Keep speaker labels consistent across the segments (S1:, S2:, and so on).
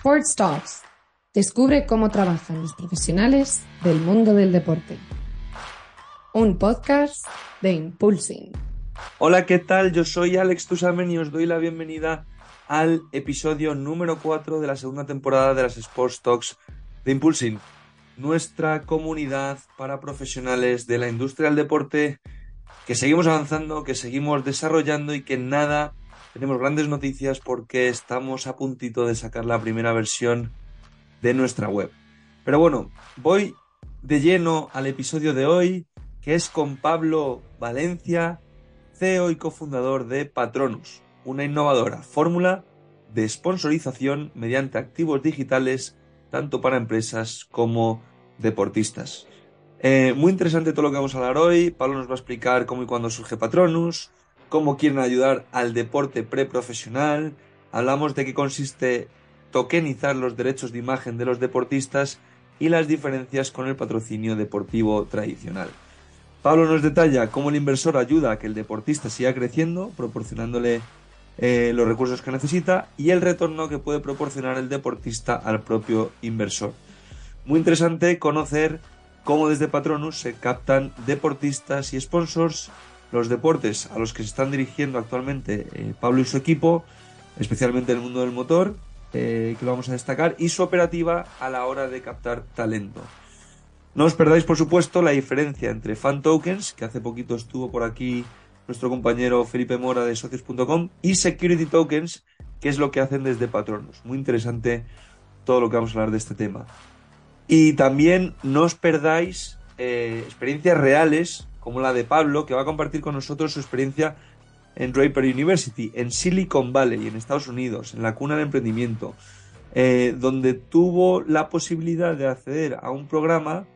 S1: Sports Talks. Descubre cómo trabajan los profesionales del mundo del deporte. Un podcast de Impulsing.
S2: Hola, ¿qué tal? Yo soy Alex Tusamen y os doy la bienvenida al episodio número 4 de la segunda temporada de las Sports Talks de Impulsing, nuestra comunidad para profesionales de la industria del deporte que seguimos avanzando, que seguimos desarrollando y que nada tenemos grandes noticias porque estamos a puntito de sacar la primera versión de nuestra web. Pero bueno, voy de lleno al episodio de hoy, que es con Pablo Valencia, CEO y cofundador de Patronus, una innovadora fórmula de sponsorización mediante activos digitales tanto para empresas como deportistas. Eh, muy interesante todo lo que vamos a hablar hoy. Pablo nos va a explicar cómo y cuándo surge Patronus, cómo quieren ayudar al deporte preprofesional, hablamos de qué consiste tokenizar los derechos de imagen de los deportistas y las diferencias con el patrocinio deportivo tradicional. Pablo nos detalla cómo el inversor ayuda a que el deportista siga creciendo, proporcionándole eh, los recursos que necesita y el retorno que puede proporcionar el deportista al propio inversor. Muy interesante conocer cómo desde Patronus se captan deportistas y sponsors los deportes a los que se están dirigiendo actualmente eh, Pablo y su equipo, especialmente en el mundo del motor, eh, que lo vamos a destacar, y su operativa a la hora de captar talento. No os perdáis, por supuesto, la diferencia entre fan tokens, que hace poquito estuvo por aquí nuestro compañero Felipe Mora de socios.com, y security tokens, que es lo que hacen desde Patronos. Muy interesante todo lo que vamos a hablar de este tema. Y también no os perdáis eh, experiencias reales como la de Pablo, que va a compartir con nosotros su experiencia en Draper University, en Silicon Valley, en Estados Unidos, en la cuna del emprendimiento, eh, donde tuvo la posibilidad de acceder a un programa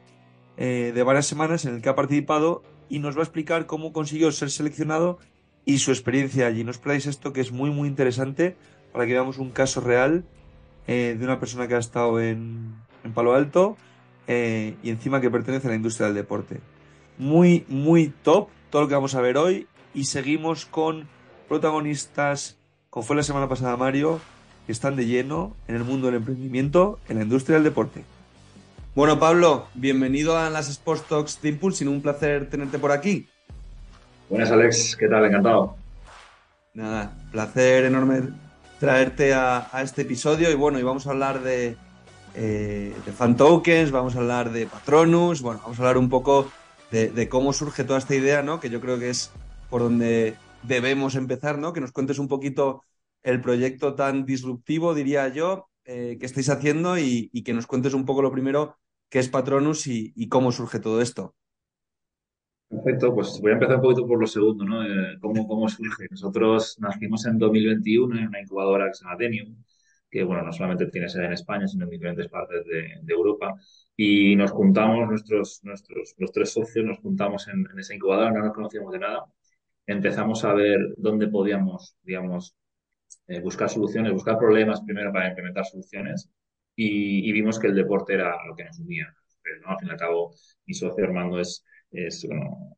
S2: eh, de varias semanas en el que ha participado y nos va a explicar cómo consiguió ser seleccionado y su experiencia allí. No os perdáis esto que es muy muy interesante para que veamos un caso real eh, de una persona que ha estado en, en Palo Alto y encima que pertenece a la industria del deporte muy, muy top todo lo que vamos a ver hoy y seguimos con protagonistas, como fue la semana pasada Mario, que están de lleno en el mundo del emprendimiento, en la industria del deporte. Bueno, Pablo, bienvenido a las Sports Talks de Impulsing, un placer tenerte por aquí.
S3: Buenas, Alex, ¿qué tal? Encantado.
S2: Nada, placer enorme traerte a, este episodio y bueno, y vamos a hablar de, eh, de fan tokens, vamos a hablar de Patronus, bueno, vamos a hablar un poco de, cómo surge toda esta idea, ¿no? Que yo creo que es por donde debemos empezar, ¿no? Que nos cuentes un poquito el proyecto tan disruptivo, diría yo, eh, que estáis haciendo y, que nos cuentes un poco lo primero, qué es Patronus y, cómo surge todo esto.
S3: Perfecto, pues voy a empezar un poquito por lo segundo, ¿no? Eh, ¿cómo, ¿Cómo surge? Nosotros nacimos en 2021 en una incubadora que se llama Denium, que, bueno, no solamente tiene sede en España, sino en diferentes partes de, de Europa y nos juntamos, nuestros, nuestros, los tres socios nos juntamos en, esa incubadora, no nos conocíamos de nada. Empezamos a ver dónde podíamos, digamos, eh, buscar soluciones, buscar problemas primero para implementar soluciones y, vimos que el deporte era lo que nos unía. ¿no? Al fin y al cabo, mi socio Armando es, es bueno,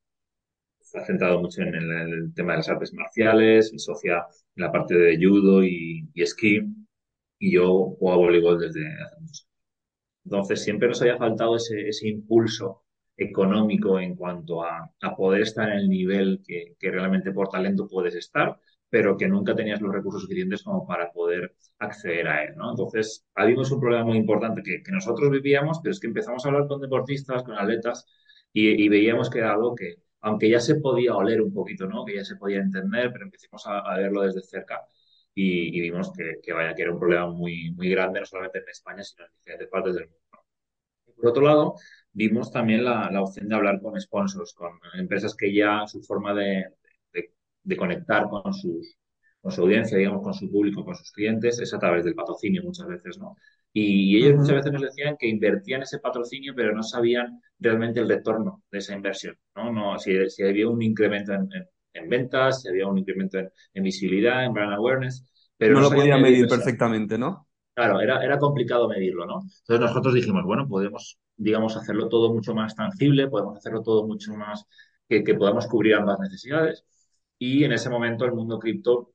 S3: está centrado mucho en el, tema de las artes marciales, mi socia en la parte de judo y, y esquí, y yo juego a voleibol desde hace muchos. Entonces, siempre nos había faltado ese, ese impulso económico en cuanto a, a, poder estar en el nivel que, que, realmente por talento puedes estar, pero que nunca tenías los recursos suficientes como para poder acceder a él, ¿no? Entonces, habíamos un problema muy importante que, que, nosotros vivíamos, pero es que empezamos a hablar con deportistas, con atletas, y, y, veíamos que era algo que, aunque ya se podía oler un poquito, ¿no? Que ya se podía entender, pero empezamos a verlo desde cerca y, vimos que, que, vaya, que era un problema muy, muy grande, no solamente en España, sino en diferentes partes del mundo. por otro lado, vimos también la, la, opción de hablar con sponsors, con empresas que ya su forma de, de, de conectar con, sus, con su audiencia, digamos, con su público, con sus clientes, es a través del patrocinio muchas veces, ¿no? Y, ellos muchas veces nos decían que invertían ese patrocinio, pero no sabían realmente el retorno de esa inversión, ¿no? no si, si había un incremento en, en en ventas, había un incremento en, visibilidad, en brand awareness. Pero
S2: no, lo podía medir perfectamente, ¿no?
S3: Claro, era, era complicado medirlo, ¿no? Entonces nosotros dijimos, bueno, podemos, digamos, hacerlo todo mucho más tangible, podemos hacerlo todo mucho más que, que podamos cubrir ambas necesidades. Y en ese momento el mundo cripto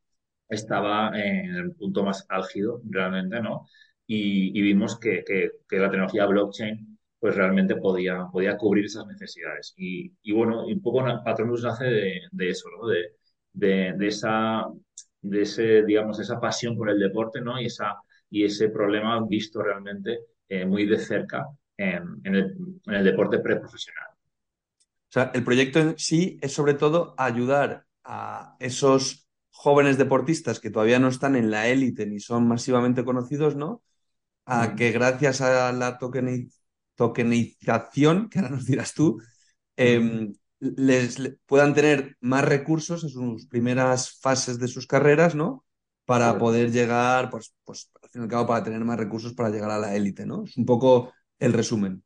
S3: estaba en el punto más álgido, realmente, ¿no? y, vimos que, la tecnología blockchain pues realmente podía, podía cubrir esas necesidades. Y, bueno, un poco Patronus nace de, eso, ¿no? De, de, esa, de ese, digamos, esa pasión por el deporte, ¿no? Y, esa, y ese problema visto realmente eh, muy de cerca en, el, en el deporte preprofesional.
S2: O sea, el proyecto en sí es sobre todo ayudar a esos jóvenes deportistas que todavía no están en la élite ni son masivamente conocidos, ¿no? A mm. que gracias a la tokenización, que ahora nos dirás tú, em, les, puedan tener más recursos en sus primeras fases de sus carreras, ¿no? Para poder llegar, pues, pues, al fin y al cabo, para tener más recursos para llegar a la élite, ¿no? Es un poco el resumen.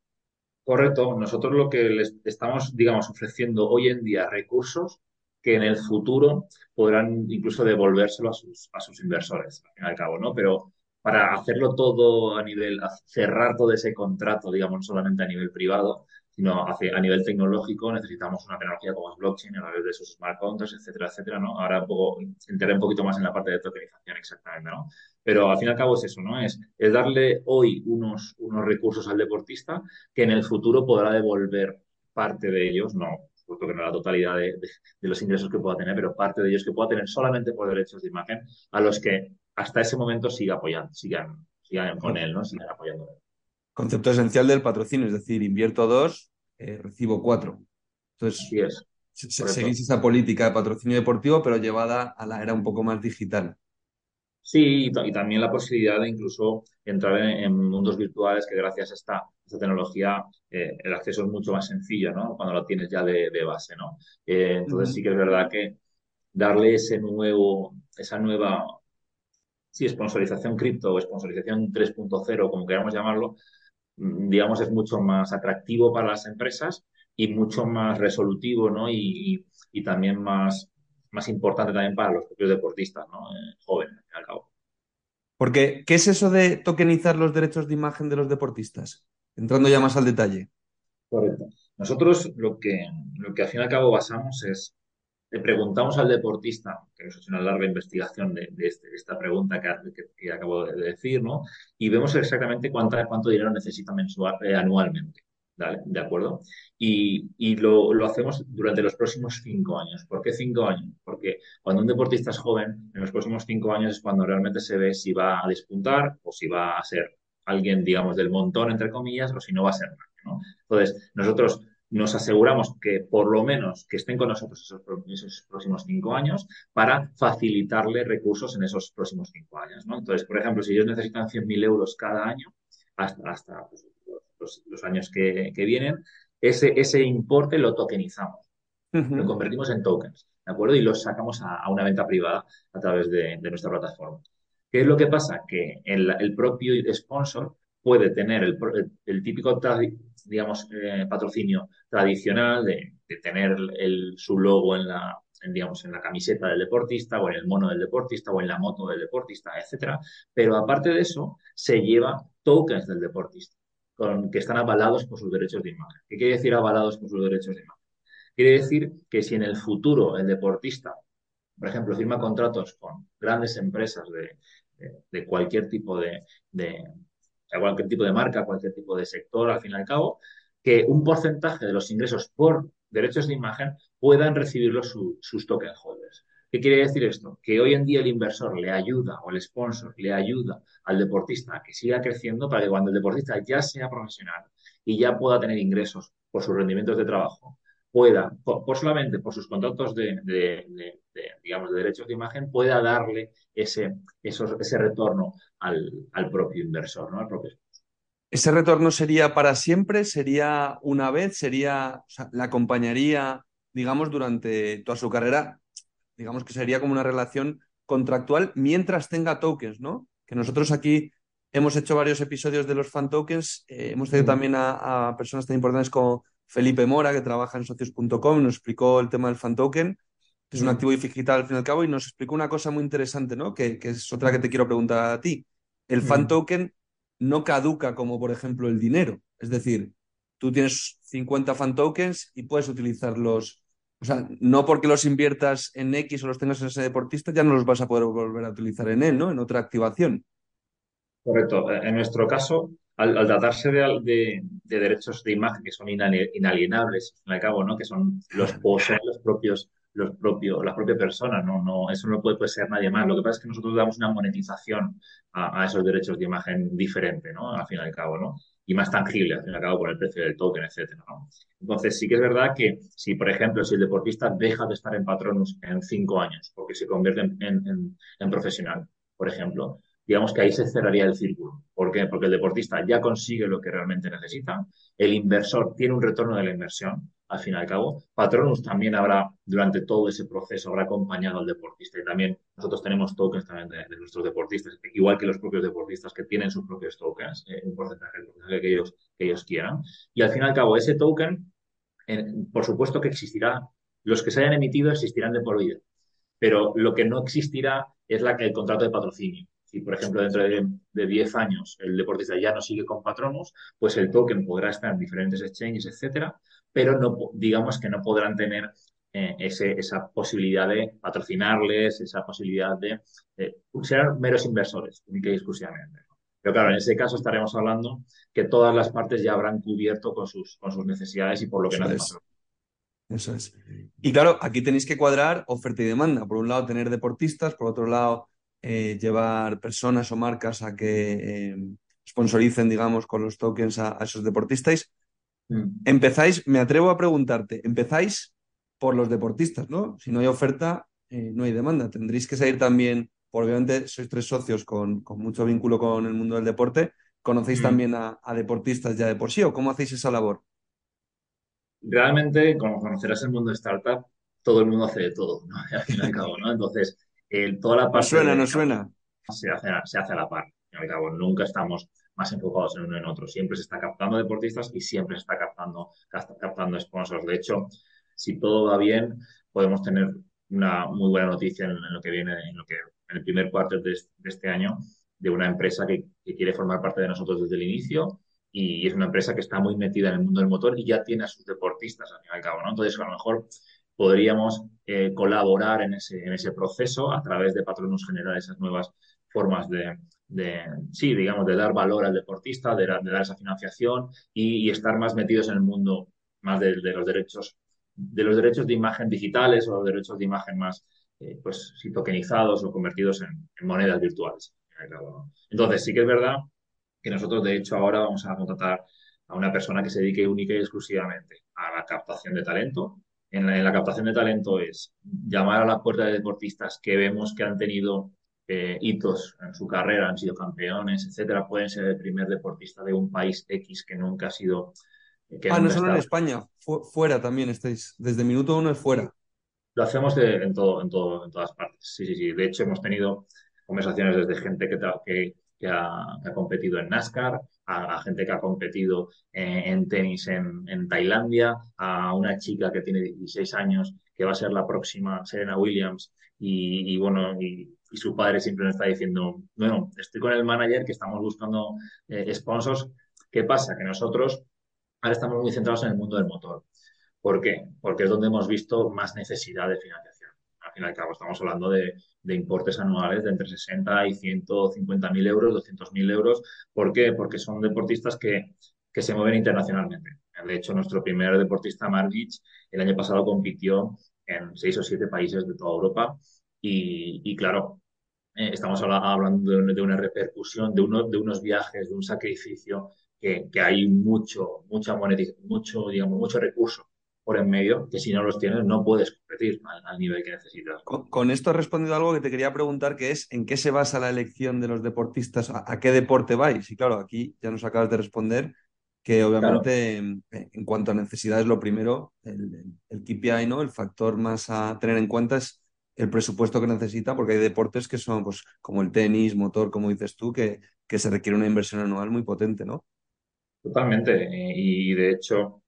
S3: Correcto. Nosotros lo que les estamos, digamos, ofreciendo hoy en día recursos que en el futuro podrán incluso devolvérselo a sus, a sus inversores, al fin y al cabo, ¿no? Pero para hacerlo todo a nivel, cerrar todo ese contrato, digamos, no solamente a nivel privado, sino a nivel tecnológico necesitamos una tecnología como es blockchain a través de esos smart contracts, etcétera, etcétera, ¿no? Ahora un poco, entraré un poquito más en la parte de tokenización exactamente, ¿no? Pero al fin y al cabo es eso, ¿no? Es, es darle hoy unos, unos recursos al deportista que en el futuro podrá devolver parte de ellos, no, supuesto que no la totalidad de, de, los ingresos que pueda tener, pero parte de ellos que pueda tener solamente por derechos de imagen, a los que hasta ese momento siga apoyando, sigan, sigan con él, ¿no? Sigan apoyando.
S2: Concepto esencial del patrocinio, es decir, invierto dos, eh, recibo cuatro. Entonces,
S3: sí
S2: seguís esa política de patrocinio deportivo, pero llevada a la era un poco más digital.
S3: Sí, y, también la posibilidad de incluso entrar en, mundos virtuales que gracias a esta, tecnología eh, el acceso es mucho más sencillo, ¿no? Cuando lo tienes ya de, base, ¿no? Eh, entonces sí que es verdad que darle ese nuevo, esa nueva, sí, sponsorización cripto o sponsorización 3.0, como queramos llamarlo, Mm, digamos, es mucho más atractivo para las empresas y mucho más resolutivo, ¿no? Y, también más, más importante también para los propios deportistas, ¿no? Eh, jóvenes, al cabo.
S2: Porque, ¿qué es eso de tokenizar los derechos de imagen de los deportistas? Entrando ya más al detalle.
S3: Correcto. Nosotros lo que, lo que al fin y al cabo basamos es le preguntamos al deportista, que ha hecho una larga investigación de, este, esta pregunta que, acabo de decir, ¿no? Y vemos exactamente cuánto, cuánto dinero necesita mensual, eh, anualmente. ¿De acuerdo? Y, lo, hacemos durante los próximos cinco años. ¿Por qué cinco años? Porque cuando un deportista es joven, en los próximos cinco años es cuando realmente se ve si va a despuntar o si va a ser alguien, digamos, del montón, entre comillas, o si no va a ser nada. ¿no? Entonces, nosotros nos aseguramos que por lo menos que estén con nosotros esos, próximos cinco años para facilitarle recursos en esos próximos cinco años. ¿no? Entonces, por ejemplo, si ellos necesitan 100.000 euros cada año, hasta, hasta pues, los, años que, vienen, ese, ese importe lo tokenizamos, lo convertimos en tokens, ¿de acuerdo? Y los sacamos a, una venta privada a través de, nuestra plataforma. ¿Qué es lo que pasa? Que el, el propio sponsor puede tener el, el típico digamos, eh, patrocinio tradicional de, tener su logo en la, digamos, en la camiseta del deportista o en el mono del deportista o en la moto del deportista, etcétera. Pero aparte de eso, se lleva tokens del deportista con, que están avalados por sus derechos de imagen. ¿Qué quiere decir avalados por sus derechos de imagen? Quiere decir que si en el futuro el deportista, por ejemplo, firma contratos con grandes empresas de, cualquier tipo de, cualquier tipo de marca, cualquier tipo de sector, al fin y al cabo, que un porcentaje de los ingresos por derechos de imagen puedan recibirlo sus token holders. ¿Qué quiere decir esto? Que hoy en día el inversor le ayuda o el sponsor le ayuda al deportista a que siga creciendo para que cuando el deportista ya sea profesional y ya pueda tener ingresos por sus rendimientos de trabajo, pueda, por, solamente por sus contratos de, digamos, de derechos de imagen, pueda darle ese, ese retorno al, propio inversor, ¿no? Al propio
S2: ¿Ese retorno sería para siempre? ¿Sería una vez? ¿Sería, o sea, la acompañaría, digamos, durante toda su carrera? Digamos que sería como una relación contractual mientras tenga tokens, ¿no? Que nosotros aquí hemos hecho varios episodios de los fan tokens, eh, hemos tenido también a, a, personas tan importantes como Felipe Mora, que trabaja en socios.com, nos explicó el tema del fan token, que es un activo digital al fin y al cabo, y nos explicó una cosa muy interesante, ¿no? Que, es otra que te quiero preguntar a ti. El fan token no caduca como, por ejemplo, el dinero. Es decir, tú tienes 50 fan tokens y puedes utilizarlos. O sea, no porque los inviertas en X o los tengas en ese deportista, ya no los vas a poder volver a utilizar en él, ¿no? En otra activación.
S3: Correcto. En nuestro caso, al, tratarse de, derechos de imagen que son inalienables, al cabo, ¿no? Que son los poseen los propios, los propios, las propias personas, ¿no? No, eso no puede, ser nadie más. Lo que pasa es que nosotros damos una monetización a, esos derechos de imagen diferente, ¿no? Al fin y al cabo, ¿no? Y más tangible, al fin y al cabo, por el precio del token, etcétera, Entonces, sí que es verdad que si, por ejemplo, si el deportista deja de estar en Patronus en cinco años porque se convierte en profesional, por ejemplo, digamos que ahí se cerraría el círculo. ¿Por qué? Porque el deportista ya consigue lo que realmente necesita, el inversor tiene un retorno de la inversión, al fin y al cabo. Patronus también habrá, durante todo ese proceso, habrá acompañado al deportista y también nosotros tenemos tokens también de, nuestros deportistas, igual que los propios deportistas que tienen sus propios tokens, eh, un porcentaje, que ellos, que ellos quieran. Y al fin y al cabo, ese token, por supuesto que existirá, los que se hayan emitido existirán de por vida, pero lo que no existirá es la, el contrato de patrocinio si, por ejemplo, dentro de, 10 años el deportista ya no sigue con patronos, pues el token podrá estar en diferentes exchanges, etcétera, pero no, digamos que no podrán tener eh, esa posibilidad de patrocinarles, esa posibilidad de, ser meros inversores, única y exclusivamente. Pero claro, en ese caso estaremos hablando que todas las partes ya habrán cubierto con sus, con sus necesidades y por lo que no
S2: es. Eso es. Y claro, aquí tenéis que cuadrar oferta y demanda. Por un lado, tener deportistas, por otro lado, eh, llevar personas o marcas a que eh, sponsoricen, digamos, con los tokens a, esos deportistas. Mm. Empezáis, me atrevo a preguntarte, empezáis por los deportistas, ¿no? Si no hay oferta, eh, no hay demanda. Tendréis que salir también, obviamente sois tres socios con, mucho vínculo con el mundo del deporte, ¿conocéis mm. también a, deportistas ya de por sí o cómo hacéis esa labor?
S3: Realmente, como conocerás el mundo de startup, todo el mundo hace de todo, ¿no? Al fin y al cabo, ¿no? Entonces, toda la parte...
S2: suena, no suena.
S3: Se hace, se hace a la par. Al cabo, nunca estamos más enfocados en uno en otro. Siempre se está captando deportistas y siempre se está captando, captando sponsors. De hecho, si todo va bien, podemos tener una muy buena noticia en, lo que viene, en lo que en el primer cuarto de, este año, de una empresa que, quiere formar parte de nosotros desde el inicio y es una empresa que está muy metida en el mundo del motor y ya tiene a sus deportistas al fin y al cabo, ¿no? Entonces, a lo mejor podríamos eh, colaborar en ese, en ese proceso a través de patronos generar esas nuevas formas de, sí, digamos, de dar valor al deportista, de, dar esa financiación y, estar más metidos en el mundo más de, los derechos de los derechos de imagen digitales o los derechos de imagen más eh, pues sí, tokenizados o convertidos en, monedas virtuales. Entonces sí que es verdad que nosotros de hecho ahora vamos a contratar a una persona que se dedique única y exclusivamente a la captación de talento en la, captación de talento es llamar a la puerta de deportistas que vemos que han tenido eh, hitos en su carrera, han sido campeones, etcétera, pueden ser el primer deportista de un país X que nunca ha sido.
S2: ah, no solo en España, fuera también estáis. Desde minuto uno es fuera.
S3: Lo hacemos en, todo, en, todo, en todas partes. Sí, sí, sí. De hecho, hemos tenido conversaciones desde gente que, que, que ha, competido en NASCAR, a, gente que ha competido en, tenis en, Tailandia, a una chica que tiene 16 años, que va a ser la próxima Serena Williams, y, bueno, y, su padre siempre nos está diciendo, bueno, estoy con el manager que estamos buscando eh, sponsors. ¿Qué pasa? Que nosotros ahora estamos muy centrados en el mundo del motor. ¿Por qué? Porque es donde hemos visto más necesidad de financiación. Fin y al cabo, estamos hablando de importes anuales de entre 60 y 150 mil euros, 200 mil euros. ¿Por qué? Porque son deportistas que, que se mueven internacionalmente. De hecho, nuestro primer deportista, Margic, el año pasado compitió en seis o siete países de toda Europa y, claro, eh, estamos hablando de, una repercusión, de, uno, de unos viajes, de un sacrificio que, que hay mucho, mucha mucho, digamos, mucho recurso por en medio, que si no los tienes no puedes competir al, nivel que necesitas.
S2: Con, esto has respondido algo que te quería preguntar, que es ¿en qué se basa la elección de los deportistas? ¿A, qué deporte vais? Y claro, aquí ya nos acabas de responder que obviamente en, cuanto a necesidades, lo primero, el, el KPI, ¿no? el factor más a tener en cuenta es el presupuesto que necesita, porque hay deportes que son pues, como el tenis, motor, como dices tú, que, que se requiere una inversión anual muy potente, ¿no?
S3: Totalmente. Y de hecho,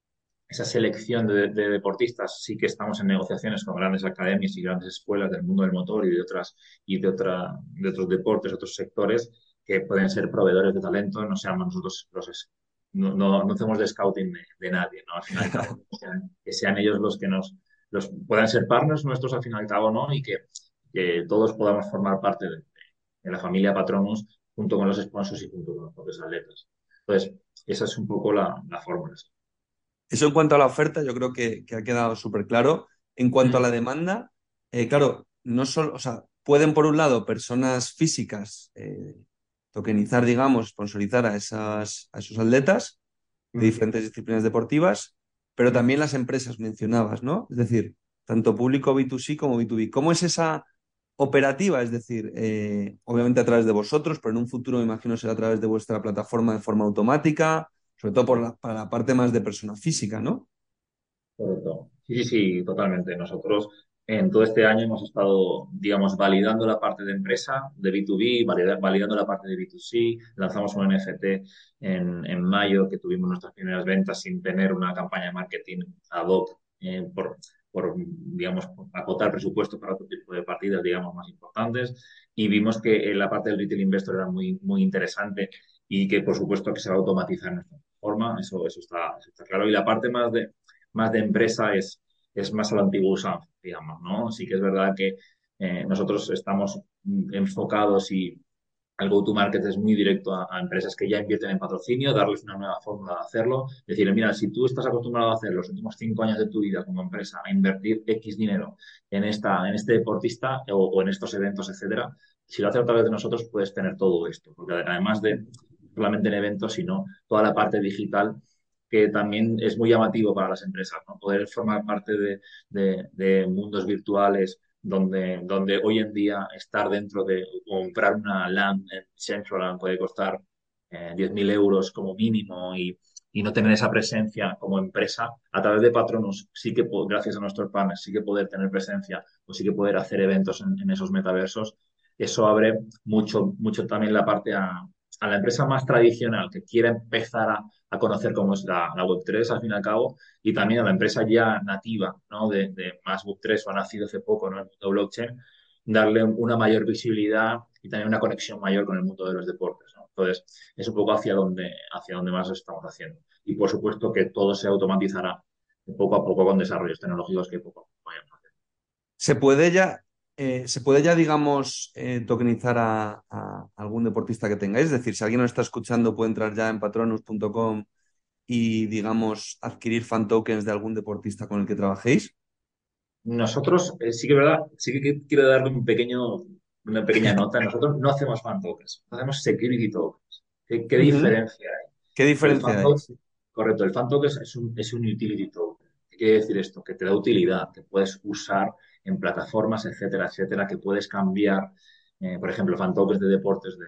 S3: esa selección de, deportistas sí que estamos en negociaciones con grandes academias y grandes escuelas del mundo del motor y de otras y de otra de otros deportes, otros sectores que pueden ser proveedores de talento, no seamos nosotros los no, no, hacemos de scouting de, nadie, ¿no? Al final que, sean, ellos los que nos los puedan ser partners nuestros al final y cabo, ¿no? Y que, que todos podamos formar parte de, la familia Patronus junto con los sponsors y junto con los propios atletas. Entonces, esa es un poco la, la fórmula.
S2: Eso en cuanto a la oferta, yo creo que, ha quedado súper claro. En cuanto a la demanda, eh, claro, no solo, o sea, pueden por un lado personas físicas eh, tokenizar, digamos, sponsorizar a, esas, a esos atletas de diferentes disciplinas deportivas, pero también las empresas mencionabas, ¿no? Es decir, tanto público B2C como B2B. ¿Cómo es esa operativa? Es decir, eh, obviamente a través de vosotros, pero en un futuro me imagino será a través de vuestra plataforma de forma automática, sobre todo por la, para la parte más de persona física, ¿no?
S3: Correcto. Sí, sí, sí, totalmente. Nosotros en todo este año hemos estado, digamos, validando la parte de empresa, de B2B, validando la parte de B2C. Lanzamos un NFT en, mayo que tuvimos nuestras primeras ventas sin tener una campaña de marketing ad hoc eh, por, digamos, acotar presupuesto para otro tipo de partidas, digamos, más importantes. Y vimos que la parte del retail investor era muy, muy interesante y que, por supuesto, que se va a automatizar en nuestra forma. Eso, eso, está, claro. Y la parte más de, más de empresa es es más a la antigua digamos, ¿no? Sí que es verdad que eh, nosotros estamos enfocados y el go-to-market es muy directo a, empresas que ya invierten en patrocinio, darles una nueva fórmula de hacerlo. Decirle, mira, si tú estás acostumbrado a hacer los últimos cinco años de tu vida como empresa, a invertir X dinero en, esta, en este deportista o, en estos eventos, etcétera, si lo haces a través de nosotros, puedes tener todo esto. Porque además de solamente en eventos, sino toda la parte digital que también es muy llamativo para las empresas, ¿no? Poder formar parte de, mundos virtuales donde, donde hoy en día estar dentro de comprar una LAN en Central puede costar eh, 10.000 euros como mínimo y, no tener esa presencia como empresa, a través de Patronus sí que, gracias a nuestros partners, sí que poder tener presencia o sí que poder hacer eventos en, en esos metaversos, eso abre mucho, mucho también la parte a, a la empresa más tradicional que quiera empezar a, conocer cómo es la, Web3 al fin y al cabo, y también a la empresa ya nativa ¿no? de, más Web3 o ha nacido hace poco en el mundo blockchain, darle una mayor visibilidad y también una conexión mayor con el mundo de los deportes. Entonces, es un poco hacia donde, hacia donde más estamos haciendo. Y por supuesto que todo se automatizará poco a poco con desarrollos tecnológicos que poco a poco vayamos haciendo.
S2: ¿Se puede ya eh, ¿se puede ya, digamos, eh, tokenizar a, algún deportista que tengáis? Es decir, si alguien nos está escuchando, puede entrar ya en patronus.com y, digamos, adquirir fan tokens de algún deportista con el que trabajéis.
S3: Nosotros, eh, sí que verdad, sí que quiero darle un pequeño, una pequeña nota. Nosotros no hacemos fan tokens, hacemos security tokens. ¿Qué, diferencia hay?
S2: ¿Qué diferencia hay?
S3: correcto, el fan token es un, es un utility token. ¿Qué quiere decir esto? Que te da utilidad, que puedes usar en plataformas, etcétera, etcétera, que puedes cambiar, eh, por ejemplo, fantokens de deportes de,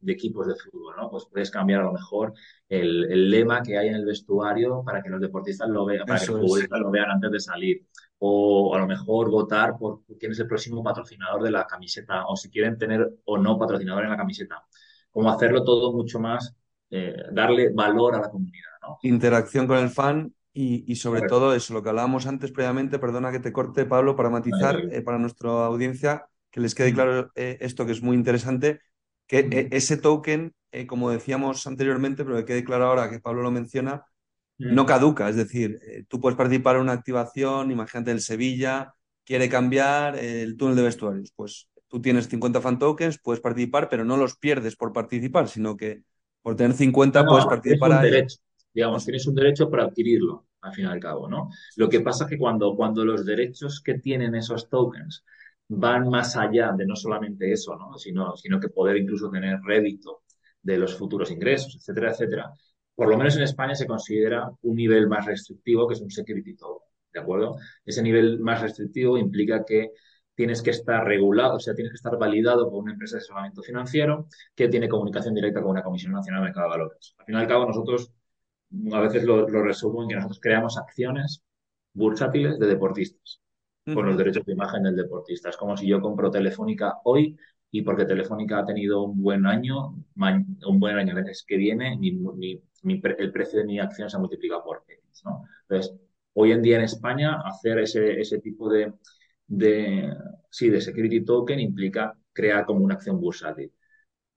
S3: de, equipos de fútbol, ¿no? Pues puedes cambiar a lo mejor el, lema que hay en el vestuario para que los deportistas lo vean, para que los futbolistas lo vean antes de salir. O a lo mejor votar por quién es el próximo patrocinador de la camiseta, o si quieren tener o no patrocinador en la camiseta. Como hacerlo todo mucho más, eh, darle valor a la comunidad, ¿no?
S2: Interacción con el fan y, sobre todo eso, lo que hablábamos antes previamente, perdona que te corte, Pablo, para matizar eh, para nuestra audiencia, que les quede claro eh, esto que es muy interesante, que eh, ese token, como decíamos anteriormente, pero que quede claro ahora que Pablo lo menciona, no caduca, es decir, tú puedes participar en una activación, imagínate el Sevilla, quiere cambiar el túnel de vestuarios, pues tú tienes 50 fan tokens, puedes participar, pero no los pierdes por participar, sino que por tener 50 puedes participar.
S3: Es un derecho, digamos, tienes un derecho para adquirirlo al fin y al cabo, ¿no? Lo que pasa es que cuando, cuando los derechos que tienen esos tokens van más allá de no solamente eso, ¿no? Sino, sino que poder incluso tener rédito de los futuros ingresos, etcétera, etcétera. Por lo menos en España se considera un nivel más restrictivo que es un security token, ¿de acuerdo? Ese nivel más restrictivo implica que tienes que estar regulado, o sea, tienes que estar validado por una empresa de asesoramiento financiero que tiene comunicación directa con una Comisión Nacional de Mercado de Valores. Al fin y al cabo, nosotros a veces lo, resumo en que nosotros creamos acciones bursátiles de deportistas con los derechos de imagen del deportista. Es como si yo compro Telefónica hoy y porque Telefónica ha tenido un buen año, un buen año el mes que viene, el precio de mi acción se ha multiplicado por X. ¿no? Entonces, hoy en día en España hacer ese, ese tipo de, de, sí, de security token implica crear como una acción bursátil.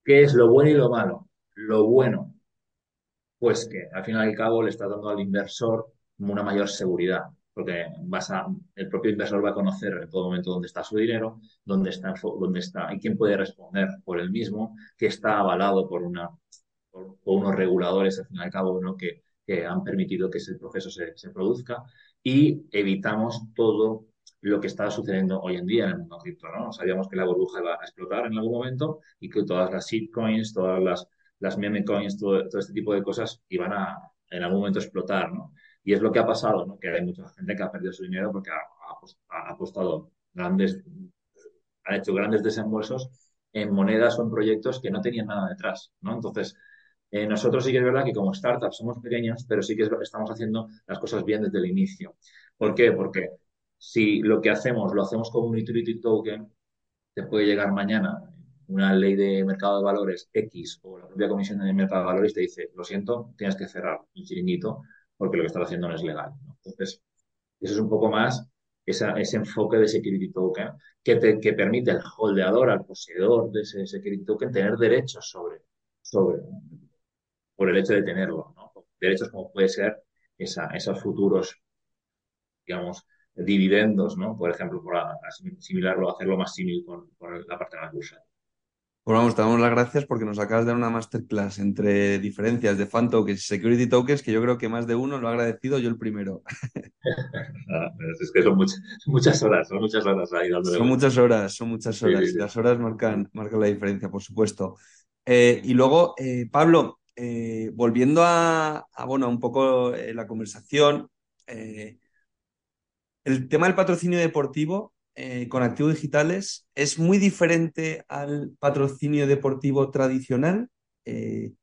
S3: ¿Qué es lo bueno y lo malo? Lo bueno pues que al fin y al cabo le está dando al inversor una mayor seguridad. porque vas a, el propio inversor va a conocer en todo momento dónde está su dinero, dónde está, dónde está y quién puede responder por el mismo, que está avalado por, una, por, unos reguladores, al fin y al cabo, ¿no? que, que han permitido que ese proceso se, se produzca y evitamos todo lo que está sucediendo hoy en día en el mundo cripto, ¿no? Sabíamos que la burbuja iba a explotar en algún momento y que todas las shitcoins, todas las, las meme coins, todo, todo, este tipo de cosas iban a en algún momento explotar, ¿no? Y es lo que ha pasado, ¿no? Que hay mucha gente que ha perdido su dinero porque ha, apostado grandes, ha hecho grandes desembolsos en monedas o en proyectos que no tenían nada detrás, ¿no? Entonces, eh, nosotros sí que es verdad que como startup somos pequeños, pero sí que estamos haciendo las cosas bien desde el inicio. ¿Por qué? Porque si lo que hacemos lo hacemos como un utility token, te puede llegar mañana una ley de mercado de valores X o la propia comisión de mercado de valores te dice, lo siento, tienes que cerrar el chiringuito porque lo que estás haciendo no es legal. Entonces, eso es un poco más ese enfoque de security token que, te, que permite al holdeador, al poseedor de ese security token, tener derechos sobre, sobre por el hecho de tenerlo. Derechos como puede ser esos futuros, digamos, dividendos. Por ejemplo, por asimilarlo, hacerlo más similar con, con la parte de la bursa.
S2: Pues vamos, te damos las gracias porque nos acabas de dar una masterclass entre diferencias de fan tokens y security tokens que yo creo que más de uno lo ha agradecido, yo el primero.
S3: Ah, es que son muchas, horas, son muchas horas ahí
S2: Son muchas horas, son muchas horas. y Las horas marcan, marcan la diferencia, por supuesto. Eh, y luego, eh, Pablo, eh, volviendo a, bueno, un poco la conversación, el tema del patrocinio deportivo eh, con activos digitales es muy diferente al patrocinio deportivo tradicional. Eh,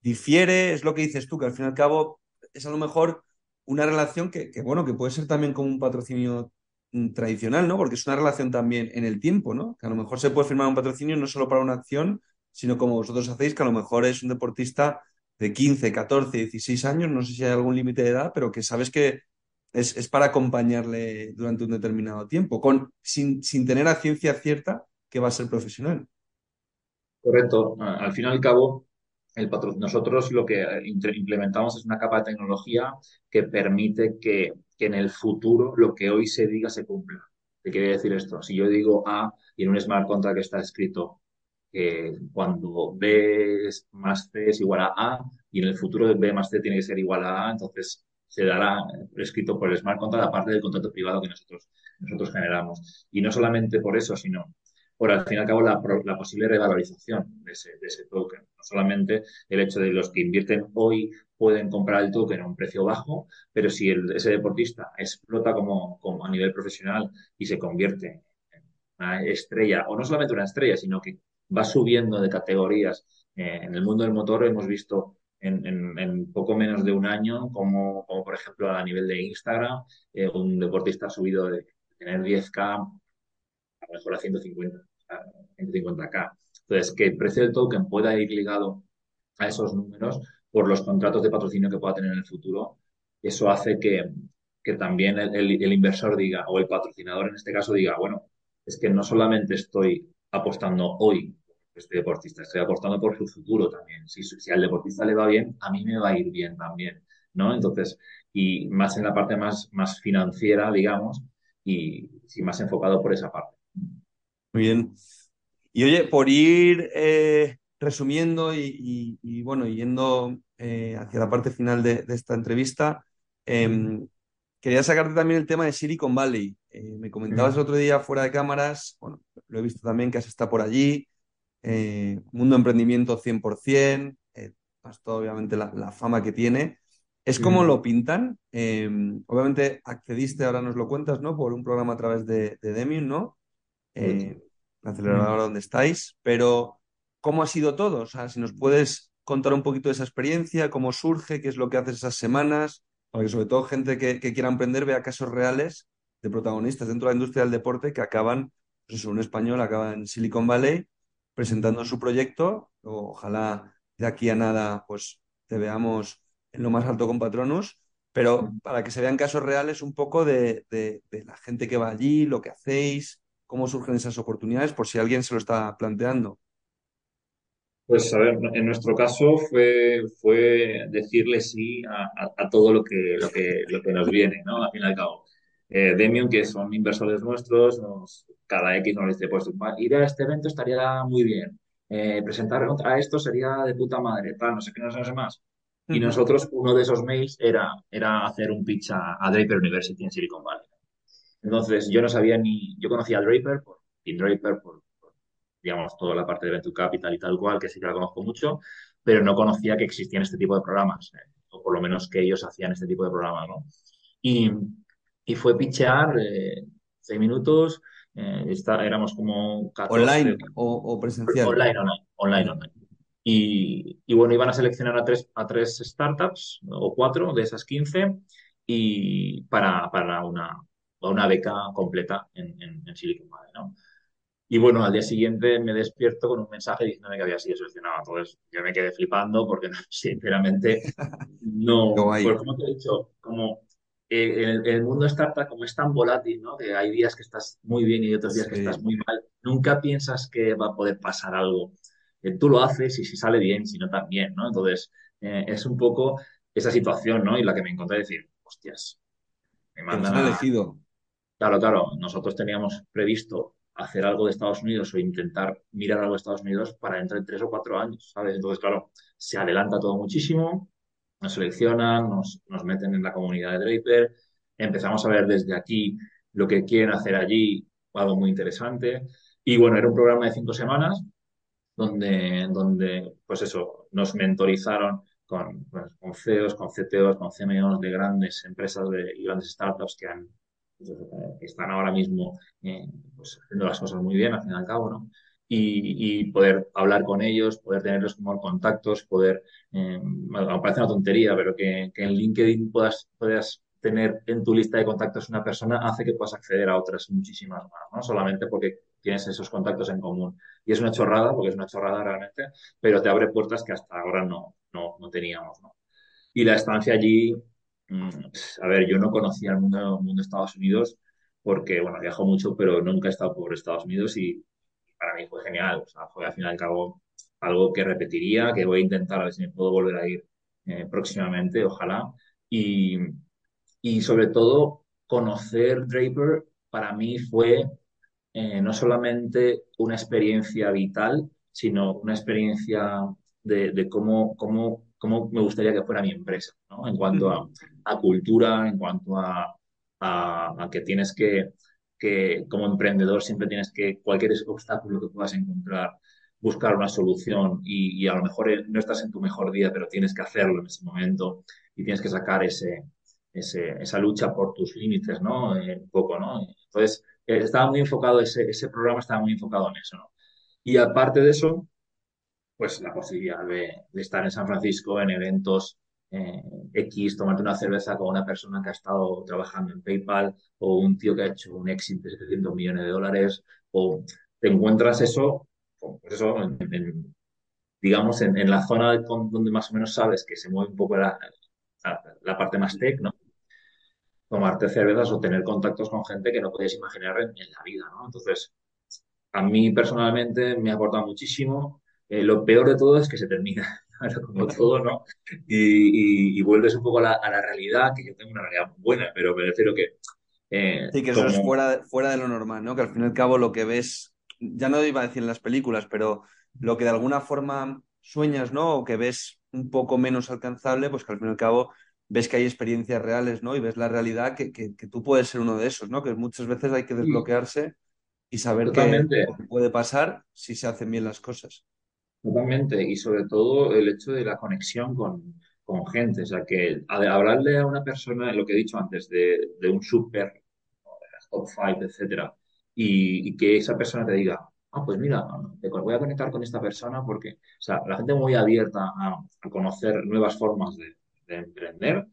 S2: difiere, es lo que dices tú, que al fin y al cabo es a lo mejor una relación que, bueno, que puede ser también como un patrocinio mm, tradicional, ¿no? Porque es una relación también en el tiempo, ¿no? Que a lo mejor se puede firmar un patrocinio no solo para una acción, sino como vosotros hacéis, que a lo mejor es un deportista de 15, 14, 16 años, no sé si hay algún límite de edad, pero que sabes que es, para acompañarle durante un determinado tiempo, con, sin, sin tener a ciencia cierta que va a ser profesional.
S3: Correcto. Al fin y al cabo, el nosotros lo que implementamos es una capa de tecnología que permite que, que, en el futuro lo que hoy se diga se cumpla. ¿Qué quiere decir esto? Si yo digo A y en un smart contract está escrito que cuando B más C es igual a A y en el futuro B más C tiene que ser igual a A, entonces se dará escrito por el smart contract aparte del contrato privado que nosotros, nosotros generamos. Y no solamente por eso, sino por al fin y al cabo la, la posible revalorización de ese, de ese, token. No solamente el hecho de los que invierten hoy pueden comprar el token a un precio bajo, pero si el, ese deportista explota como, como, a nivel profesional y se convierte en una estrella, o no solamente una estrella, sino que va subiendo de categorías. Eh, en el mundo del motor hemos visto en, poco menos de un año, como, por ejemplo a nivel de Instagram, eh, un deportista ha subido de tener 10K a lo mejor a 150, a 150K. Entonces, que el precio del token pueda ir ligado a esos números por los contratos de patrocinio que pueda tener en el futuro, eso hace que, que también el, inversor diga, o el patrocinador en este caso diga, bueno, es que no solamente estoy apostando hoy este deportista. Estoy apostando por su futuro también. Si, si al deportista le va bien, a mí me va a ir bien también, ¿no? Entonces, y más en la parte más, más financiera, digamos, y sí, más enfocado por esa parte.
S2: Muy bien. Y oye, por ir eh, resumiendo y, bueno, yendo eh, hacia la parte final de, esta entrevista, em, quería sacarte también el tema de Silicon Valley. Eh, me comentabas el otro día fuera de cámaras, bueno, lo he visto también que has estado por allí, eh, mundo emprendimiento 100%, eh, obviamente la, fama que tiene. Es como lo pintan. Em, obviamente accediste, ahora nos lo cuentas, ¿no? Por un programa a través de, de Demium, ¿no? Eh, la aceleradora donde estáis, pero ¿cómo ha sido todo? O sea, si nos puedes contar un poquito de esa experiencia, cómo surge, qué es lo que haces esas semanas, para que sobre todo gente que, quiera emprender vea casos reales de protagonistas dentro de la industria del deporte que acaban, pues un español acaba en Silicon Valley presentando su proyecto. Ojalá de aquí a nada pues te veamos en lo más alto con Patronus, pero para que se vean casos reales un poco de, la gente que va allí, lo que hacéis, cómo surgen esas oportunidades, por si alguien se lo está planteando.
S3: Pues a ver, en nuestro caso fue, fue decirle sí a, a- a todo lo que, lo que, lo que nos viene, ¿no? Al fin y al cabo. Eh, Demium, que son inversores nuestros, nos, cada X nos dice, pues ir a este evento estaría muy bien. Eh, presentar a esto sería de puta madre, tal, no sé qué, no sé, más. Y nosotros, uno de esos mails era, era hacer un pitch a, a Draper University en Silicon Valley. Entonces, yo no sabía ni, yo conocía a Draper por Tim Draper, por, por, digamos, toda la parte de Venture Capital y tal cual, que sí que la conozco mucho, pero no conocía que existían este tipo de programas, eh, o por lo menos que ellos hacían este tipo de programas, ¿no? Y, y fue pichear eh, seis minutos, eh, está- éramos como 14,
S2: ¿Online o, o presencial?
S3: online, online, online, online. Y, y bueno, iban a seleccionar a tres, a tres startups o cuatro de esas 15 y para, para una, una beca completa en, en, en Silicon Valley, ¿no? Y bueno, al día siguiente me despierto con un mensaje diciéndome que había sido seleccionado. Entonces yo me quedé flipando porque sinceramente no,
S2: guay.
S3: pues como te he dicho, como eh, el, el mundo startup como es tan volátil, ¿no? Que hay días que estás muy bien y otros días que estás muy mal, nunca piensas que va a poder pasar algo. Eh, tú lo haces y si sale bien, si no también, ¿no? Entonces eh, es un poco esa situación, ¿no? Y la que me encontré decir, hostias, me
S2: Que nos
S3: mandan a,
S2: elegido.
S3: Claro, claro, nosotros teníamos previsto hacer algo de Estados Unidos o intentar mirar algo de Estados Unidos para dentro de tres o cuatro años, ¿sabes? Entonces, claro, se adelanta todo muchísimo, nos seleccionan, nos, nos meten en la comunidad de Draper, empezamos a ver desde aquí lo que quieren hacer allí, algo muy interesante. Y bueno, era un programa de cinco semanas donde, donde pues eso, nos mentorizaron con, pues, con CEOs, con CTOs, con CMOs de grandes empresas de, y grandes startups que han, pues, eh, que están ahora mismo eh, pues, haciendo las cosas muy bien, al fin y al cabo, ¿no? Y, y poder hablar con ellos, poder tenerlos como contactos, poder, eh, parece una tontería, pero que, que en LinkedIn puedas, puedas tener en tu lista de contactos una persona hace que puedas acceder a otras muchísimas más, ¿no? Solamente porque tienes esos contactos en común. Y es una chorrada, porque es una chorrada realmente, pero te abre puertas que hasta ahora no, no, no teníamos, ¿no? Y la estancia allí, mm, a ver, yo no conocía el mundo, el mundo de Estados Unidos porque, bueno, viajo mucho, pero nunca he estado por Estados Unidos y para mí fue genial. O sea, fue al fin y al cabo algo que repetiría, que voy a intentar a ver si me puedo volver a ir eh, próximamente, ojalá. Y, y sobre todo, conocer Draper para mí fue eh, no solamente una experiencia vital, sino una experiencia de, de cómo, cómo, cómo me gustaría que fuera mi empresa, ¿no? En cuanto a, a cultura, en cuanto a, a, a que tienes que, que, como emprendedor, siempre tienes que, cualquier obstáculo que puedas encontrar, buscar una solución y, a lo mejor eh, no estás en tu mejor día, pero tienes que hacerlo en ese momento y tienes que sacar ese, ese, esa lucha por tus límites, ¿no? Eh, un poco, ¿no? Entonces, eh, estaba muy enfocado, ese, ese programa estaba muy enfocado en eso, ¿no? Y aparte de eso, pues la posibilidad de, de estar en San Francisco en eventos eh, X, tomarte una cerveza con una persona que ha estado trabajando en PayPal o un tío que ha hecho un exit de 700 millones de dólares o te encuentras eso, pues eso en, en, digamos, en, en, la zona donde más o menos sabes que se mueve un poco la, la, la parte más tech, ¿no? tomarte cervezas o tener contactos con gente que no podías imaginar en, la vida, ¿no? Entonces, a mí personalmente me ha aportado muchísimo. Eh, lo peor de todo es que se termina, como todo, ¿no? Y, y, y vuelves un poco a la, a la, realidad, que yo tengo una realidad buena, pero me refiero que eh,
S2: Sí, que eso es fuera, fuera de lo normal, ¿no? Que al fin y al cabo lo que ves, ya no iba a decir en las películas, pero lo que de alguna forma sueñas, ¿no? O que ves un poco menos alcanzable, pues que al fin y al cabo ves que hay experiencias reales, ¿no? Y ves la realidad que, que, que tú puedes ser uno de esos, ¿no? Que muchas veces hay que
S3: Sí,
S2: desbloquearse y saber que puede pasar si se hacen bien las cosas.
S3: Totalmente. Y sobre todo el hecho de la conexión con, con gente. O sea, que hablarle a una persona, lo que he dicho antes, de, de un súper top five, etcétera, y, que esa persona te diga, ah, pues mira, voy a conectar con esta persona porque, o sea, la gente muy abierta a, conocer nuevas formas de, de emprender,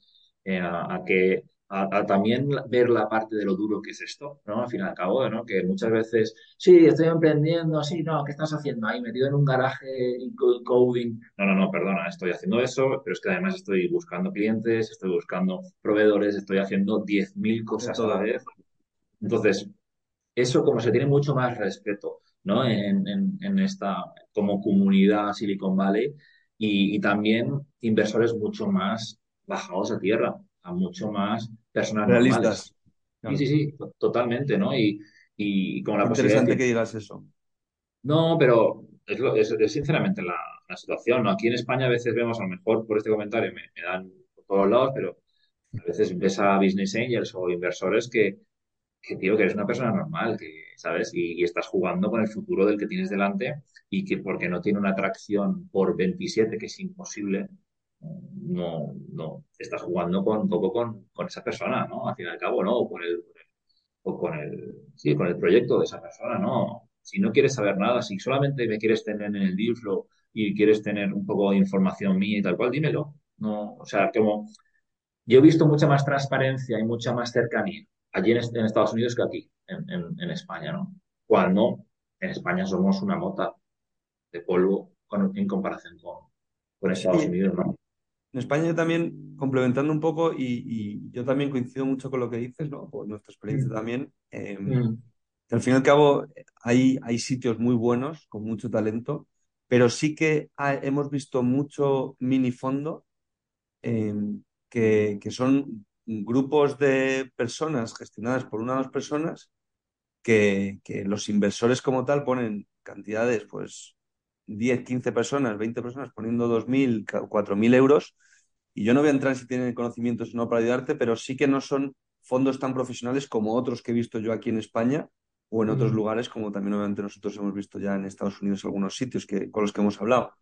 S3: eh, a, que a, a, también ver la parte de lo duro que es esto, ¿no? Al fin y al cabo, ¿no? Que muchas veces, sí, estoy emprendiendo, sí, no, ¿qué estás haciendo ahí? Metido en un garaje y coding. No, no, no, perdona, estoy haciendo eso, pero es que además estoy buscando clientes, estoy buscando proveedores, estoy haciendo 10.000
S2: De
S3: cosas a la vez entonces, eso como se tiene mucho más respeto ¿no? En, en, esta, como comunidad Silicon Valley y, también inversores mucho más bajados a tierra, a mucho más personas
S2: Realistas.
S3: Sí, sí, sí, totalmente, ¿no? Y, y como la
S2: Interesante que digas eso.
S3: No, pero es, sinceramente la, situación, ¿no? Aquí en España a veces vemos, a lo mejor por este comentario me, dan por todos lados, pero a veces ves a business angels o inversores que, que digo que eres una persona normal, que, ¿sabes? Y, estás jugando con el futuro del que tienes delante y que porque no tiene una atracción por 27, que es imposible, no, no, estás jugando con, un poco con, con esa persona, ¿no? Al fin y al cabo, ¿no? O con el, o con el, sí, con el proyecto de esa persona, ¿no? Si no quieres saber nada, si solamente me quieres tener en el deal flow y quieres tener un poco de información mía y tal cual, dímelo. No, o sea, como yo he visto mucha más transparencia y mucha más cercanía allí en, Estados Unidos que aquí, en, España, ¿no? Cuando en España somos una mota de polvo en comparación con, con Estados Unidos, ¿no?
S2: En España también, complementando un poco, y, yo también coincido mucho con lo que dices, ¿no? Por nuestra experiencia mm. también. Em, mm. al fin y al cabo hay, hay sitios muy buenos, con mucho talento, pero sí que hemos visto mucho minifondo eh, que, que son grupos de personas gestionadas por una o dos personas que, que, los inversores como tal ponen cantidades, pues 10, 15 personas, 20 personas poniendo 2.000, 4.000 euros. Y yo no voy a entrar si tienen conocimientos o no para ayudarte, pero sí que no son fondos tan profesionales como otros que he visto yo aquí en España o en otros lugares, como también obviamente nosotros hemos visto ya en Estados Unidos algunos sitios que, con los que hemos hablado.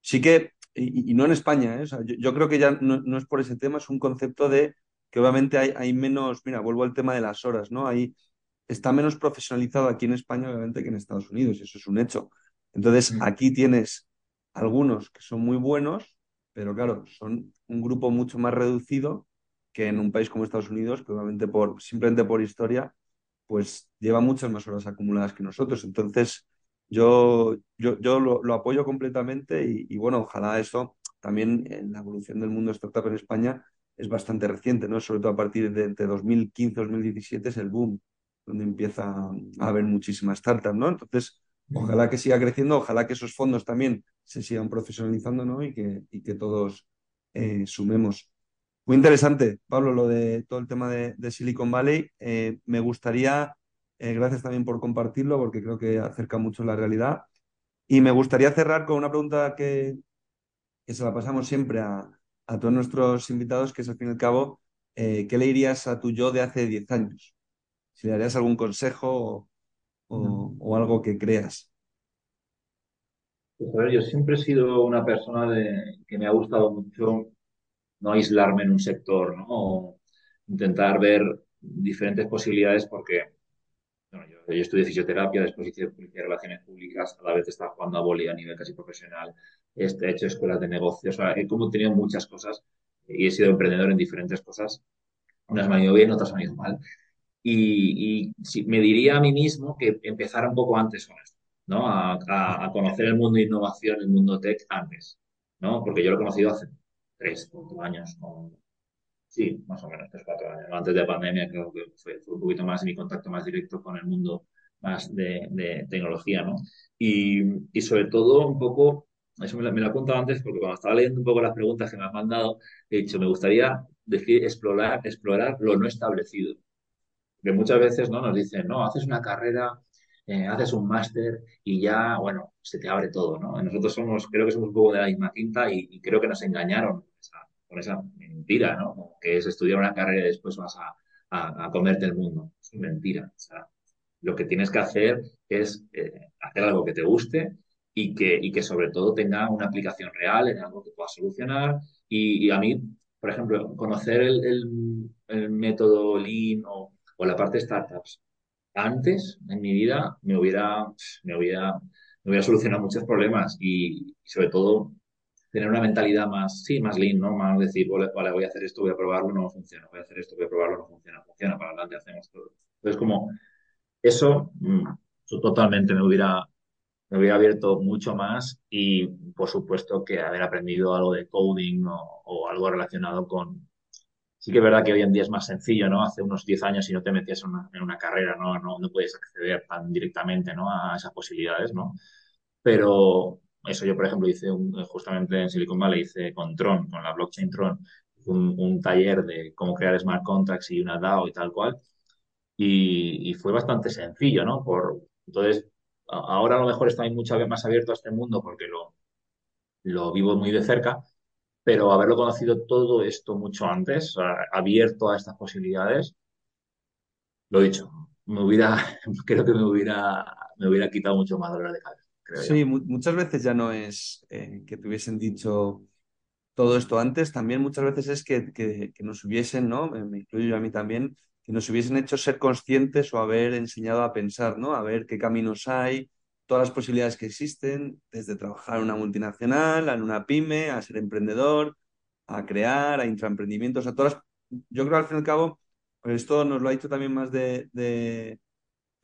S2: Sí que, y, no en España, ¿eh? yo, creo que ya no, no, es por ese tema, es un concepto de que obviamente hay, hay menos, mira, vuelvo al tema de las horas, ¿no? Hay, está menos profesionalizado aquí en España, obviamente, que en Estados Unidos, y eso es un hecho. Entonces, aquí tienes algunos que son muy buenos, pero claro, son un grupo mucho más reducido que en un país como Estados Unidos, que obviamente por, simplemente por historia, pues lleva muchas más horas acumuladas que nosotros. Entonces, yo, yo, yo lo, apoyo completamente y, bueno, ojalá eso también en la evolución del mundo startup en España es bastante reciente, ¿no? Sobre todo a partir de entre 2015 2017 es el boom, donde empieza a haber muchísimas startups, ¿no? Entonces, ojalá que siga creciendo, ojalá que esos fondos también se sigan profesionalizando, ¿no? Y que, todos eh, sumemos. Muy interesante, Pablo, lo de todo el tema de, Silicon Valley. Eh, me gustaría, eh, gracias también por compartirlo, porque creo que acerca mucho la realidad. Y me gustaría cerrar con una pregunta que, se la pasamos siempre a, a todos nuestros invitados, que es al fin y al cabo, ¿qué le dirías a tu yo de hace 10 años? Si le darías algún consejo o, algo que creas.
S3: Pues a ver, yo siempre he sido una persona de, que me ha gustado mucho no aislarme en un sector, ¿no? O intentar ver diferentes posibilidades porque bueno, yo, yo, estudié fisioterapia, después hice relaciones públicas, a la vez estaba jugando a boli a nivel casi profesional, he hecho escuelas de negocios, o sea, he como tenido muchas cosas y he sido emprendedor en diferentes cosas. Unas me han ido bien, otras me han ido mal. Y, y me diría a mí mismo que empezara un poco antes con esto, ¿no? A, conocer el mundo de innovación, el mundo tech antes, ¿no? Porque yo lo he conocido hace tres, cuatro años, sí, más o menos tres, cuatro años. Antes de la pandemia creo que fue, un poquito más mi contacto más directo con el mundo más de, tecnología, ¿no? Y, sobre todo un poco eso me lo, me he apuntado antes porque cuando estaba leyendo un poco las preguntas que me has mandado, he dicho, me gustaría decir, explorar, explorar lo no establecido. Porque muchas veces ¿no? nos dicen, no, haces una carrera, eh, haces un máster y ya, bueno, se te abre todo, ¿no? nosotros somos, creo que somos un poco de la misma tinta y, creo que nos engañaron con esa mentira, ¿no? Que es estudiar una carrera y después vas a, a, comerte el mundo. Es mentira. O sea, lo que tienes que hacer es eh, hacer algo que te guste y que, y que sobre todo tenga una aplicación real en algo que pueda solucionar. Y, a mí, por ejemplo, conocer el, el, método Lean o, o, la parte startups antes en mi vida me hubiera, me hubiera, me hubiera solucionado muchos problemas y, sobre todo tener una mentalidad más, sí, más lean, ¿no? Más decir, vale, voy a hacer esto, voy a probarlo, no funciona, voy a hacer esto, voy a probarlo, no funciona, funciona, para adelante hacemos todo. Entonces, como eso, mm, totalmente me hubiera, me hubiera abierto mucho más y por supuesto que haber aprendido algo de coding o, algo relacionado con, Sí que es verdad que hoy en día es más sencillo, ¿no? Hace unos 10 años si no te metías en una, en una carrera, ¿no? ¿no? No puedes acceder tan directamente, ¿no? A esas posibilidades, ¿no? Pero eso yo, por ejemplo, hice un, justamente en Silicon Valley, hice con Tron, con la blockchain Tron, un, un, taller de cómo crear smart contracts y una DAO y tal cual. Y, y fue bastante sencillo, ¿no? Por, entonces, ahora a lo mejor estoy mucho más abierto a este mundo porque lo, lo vivo muy de cerca, pero haberlo conocido todo esto mucho antes, abierto a estas posibilidades, lo he dicho, me hubiera, creo que me hubiera, me hubiera quitado mucho más dolor de cabeza.
S2: sí, muchas veces ya no es eh, que te hubiesen dicho todo esto antes, también muchas veces es que, que, nos hubiesen, ¿no? Me incluyo a mí también, que nos hubiesen hecho ser conscientes o haber enseñado a pensar, ¿no? A ver qué caminos hay, todas las posibilidades que existen, desde trabajar en una multinacional, en una pyme, a ser emprendedor, a crear, a intraemprendimientos, a todas Yo creo al fin y al cabo, pues esto nos lo ha dicho también más de, de,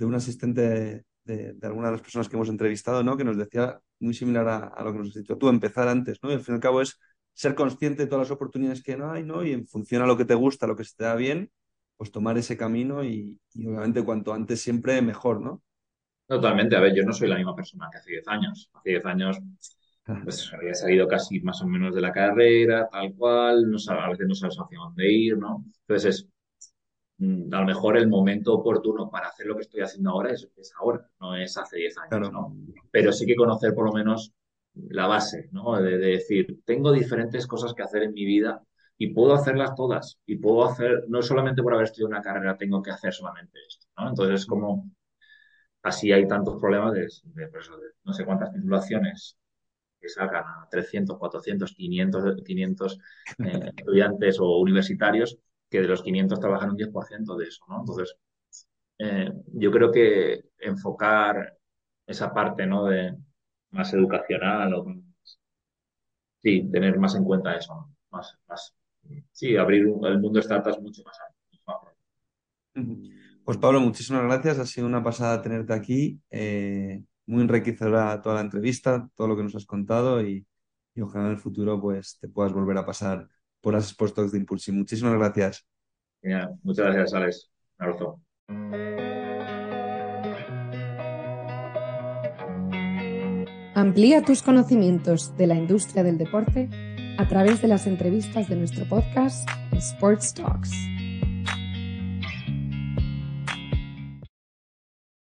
S2: un asistente de, alguna de las personas que hemos entrevistado, ¿no? Que nos decía muy similar a, lo que nos has dicho tú, empezar antes, ¿no? Y al fin y al cabo es ser consciente de todas las oportunidades que no hay, ¿no? Y en función a lo que te gusta, lo que se te da bien, pues tomar ese camino y obviamente cuanto antes siempre mejor, ¿no?
S3: Totalmente, a ver, yo no soy la misma persona que hace 10 años. Hace 10 años pues había salido casi más o menos de la carrera, tal cual, no a veces no sabes hacia dónde ir, ¿no? Entonces es, mm, a lo mejor el momento oportuno para hacer lo que estoy haciendo ahora es, es ahora, no es hace 10 años, ¿no? Pero sí que conocer por lo menos la base, ¿no? De, de, decir, tengo diferentes cosas que hacer en mi vida y puedo hacerlas todas. Y puedo hacer, no solamente por haber estudiado una carrera, tengo que hacer solamente esto, ¿no? Entonces es como así hay tantos problemas de, pues, no sé cuántas titulaciones que sacan a 300, 400, 500, 500 estudiantes o universitarios que de los 500 trabajan un 10% de eso, ¿no? Entonces, eh, yo creo que enfocar esa parte, ¿no? De más educacional o sí, tener más en cuenta eso, más, más, sí, abrir el mundo de startups mucho más amplio.
S2: Pues Pablo, muchísimas gracias. Ha sido una pasada tenerte aquí. Eh, muy enriquecedora toda la entrevista, todo lo que nos has contado y, ojalá en el futuro pues te puedas volver a pasar por las Sports de Impulsi. Muchísimas gracias.
S3: muchas gracias, Alex. Un abrazo.
S1: Amplía tus conocimientos de la industria del deporte a través de las entrevistas de nuestro podcast Sports Talks.